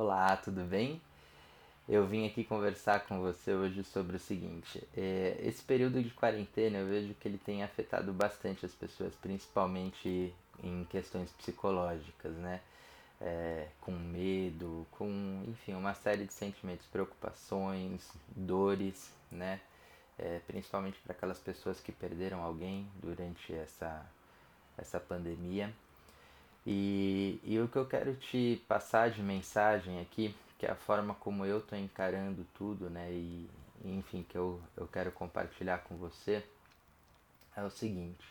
Olá, tudo bem? Eu vim aqui conversar com você hoje sobre o seguinte: é, esse período de quarentena eu vejo que ele tem afetado bastante as pessoas, principalmente em questões psicológicas, né? É, com medo, com, enfim, uma série de sentimentos, preocupações, dores, né? É, principalmente para aquelas pessoas que perderam alguém durante essa, essa pandemia. E, e o que eu quero te passar de mensagem aqui, que é a forma como eu estou encarando tudo, né? E, enfim, que eu, eu quero compartilhar com você, é o seguinte.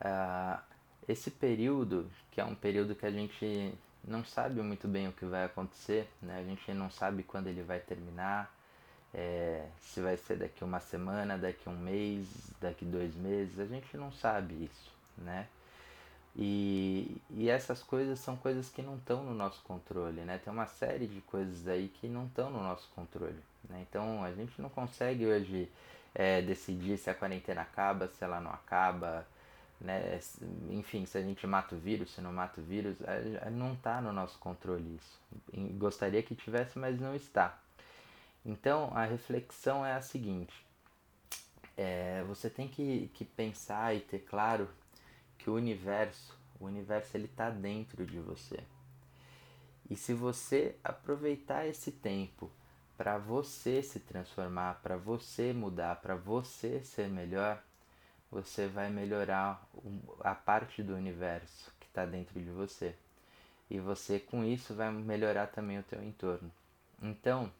Uh, esse período, que é um período que a gente não sabe muito bem o que vai acontecer, né? A gente não sabe quando ele vai terminar, é, se vai ser daqui uma semana, daqui um mês, daqui dois meses, a gente não sabe isso, né? E, e essas coisas são coisas que não estão no nosso controle, né? Tem uma série de coisas aí que não estão no nosso controle, né? Então a gente não consegue hoje é, decidir se a quarentena acaba, se ela não acaba, né? Enfim, se a gente mata o vírus, se não mata o vírus, não está no nosso controle isso. Gostaria que tivesse, mas não está. Então a reflexão é a seguinte: é, você tem que, que pensar e ter claro que o universo, o universo ele está dentro de você. E se você aproveitar esse tempo para você se transformar, para você mudar, para você ser melhor, você vai melhorar a parte do universo que está dentro de você. E você com isso vai melhorar também o teu entorno. Então,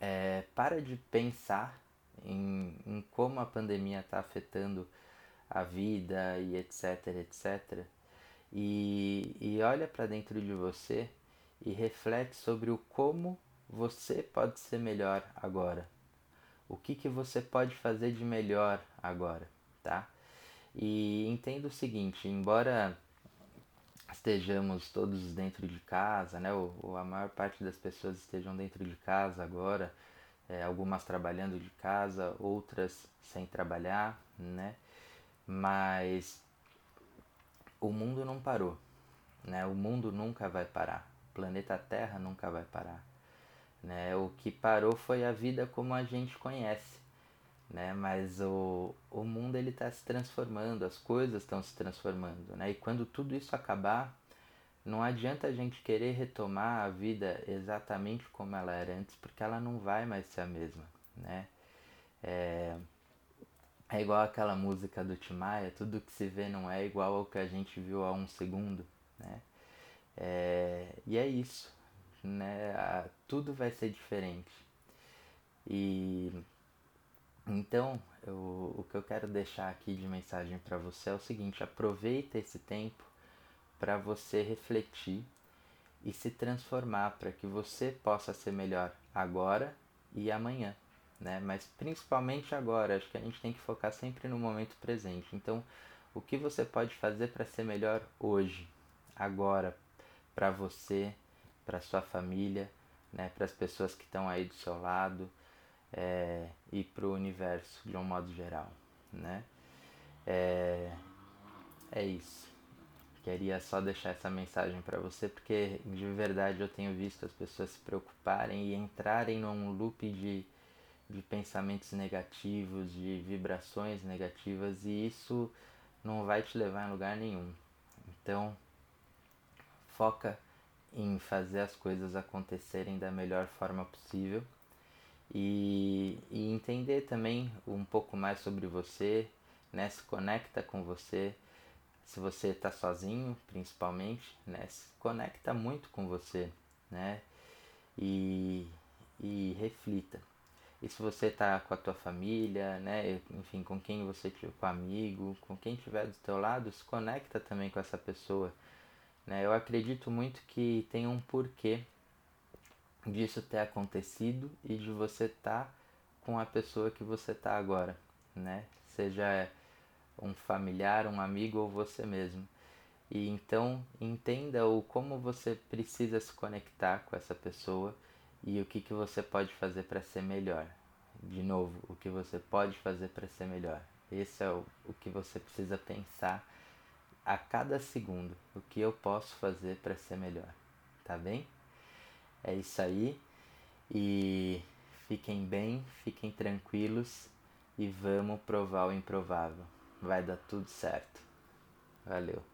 é, para de pensar em, em como a pandemia está afetando a vida e etc, etc. E, e olha para dentro de você e reflete sobre o como você pode ser melhor agora. O que, que você pode fazer de melhor agora, tá? E entenda o seguinte, embora estejamos todos dentro de casa, né? Ou, a maior parte das pessoas estejam dentro de casa agora, é, algumas trabalhando de casa, outras sem trabalhar, né? Mas o mundo não parou, né? O mundo nunca vai parar. O planeta Terra nunca vai parar, né? O que parou foi a vida como a gente conhece, né? Mas o, o mundo ele está se transformando, as coisas estão se transformando, né? E quando tudo isso acabar, não adianta a gente querer retomar a vida exatamente como ela era antes, porque ela não vai mais ser a mesma, né? É, é igual aquela música do Timaya, tudo que se vê não é igual ao que a gente viu há um segundo, né? É, e é isso, né? tudo vai ser diferente. E então, eu, o que eu quero deixar aqui de mensagem para você é o seguinte: aproveita esse tempo para você refletir e se transformar para que você possa ser melhor agora e amanhã né? Mas principalmente agora, acho que a gente tem que focar sempre no momento presente. Então, o que você pode fazer para ser melhor hoje, agora, para você, para sua família, né? Para as pessoas que estão aí do seu lado é, e para o universo de um modo geral, né? É, é isso. Queria só deixar essa mensagem para você porque de verdade eu tenho visto as pessoas se preocuparem e entrarem num loop de de pensamentos negativos, de vibrações negativas e isso não vai te levar em lugar nenhum. Então, foca em fazer as coisas acontecerem da melhor forma possível e, e entender também um pouco mais sobre você, né? Se conecta com você. Se você está sozinho, principalmente, né? Se conecta muito com você, né? E, e reflita e se você está com a tua família, né, enfim, com quem você tiver, com amigo, com quem estiver do teu lado, se conecta também com essa pessoa. Né? Eu acredito muito que tem um porquê disso ter acontecido e de você estar tá com a pessoa que você está agora, né? Seja um familiar, um amigo ou você mesmo. E então entenda o como você precisa se conectar com essa pessoa e o que, que você pode fazer para ser melhor. De novo, o que você pode fazer para ser melhor. Esse é o, o que você precisa pensar a cada segundo. O que eu posso fazer para ser melhor. Tá bem? É isso aí. E fiquem bem, fiquem tranquilos e vamos provar o improvável. Vai dar tudo certo. Valeu.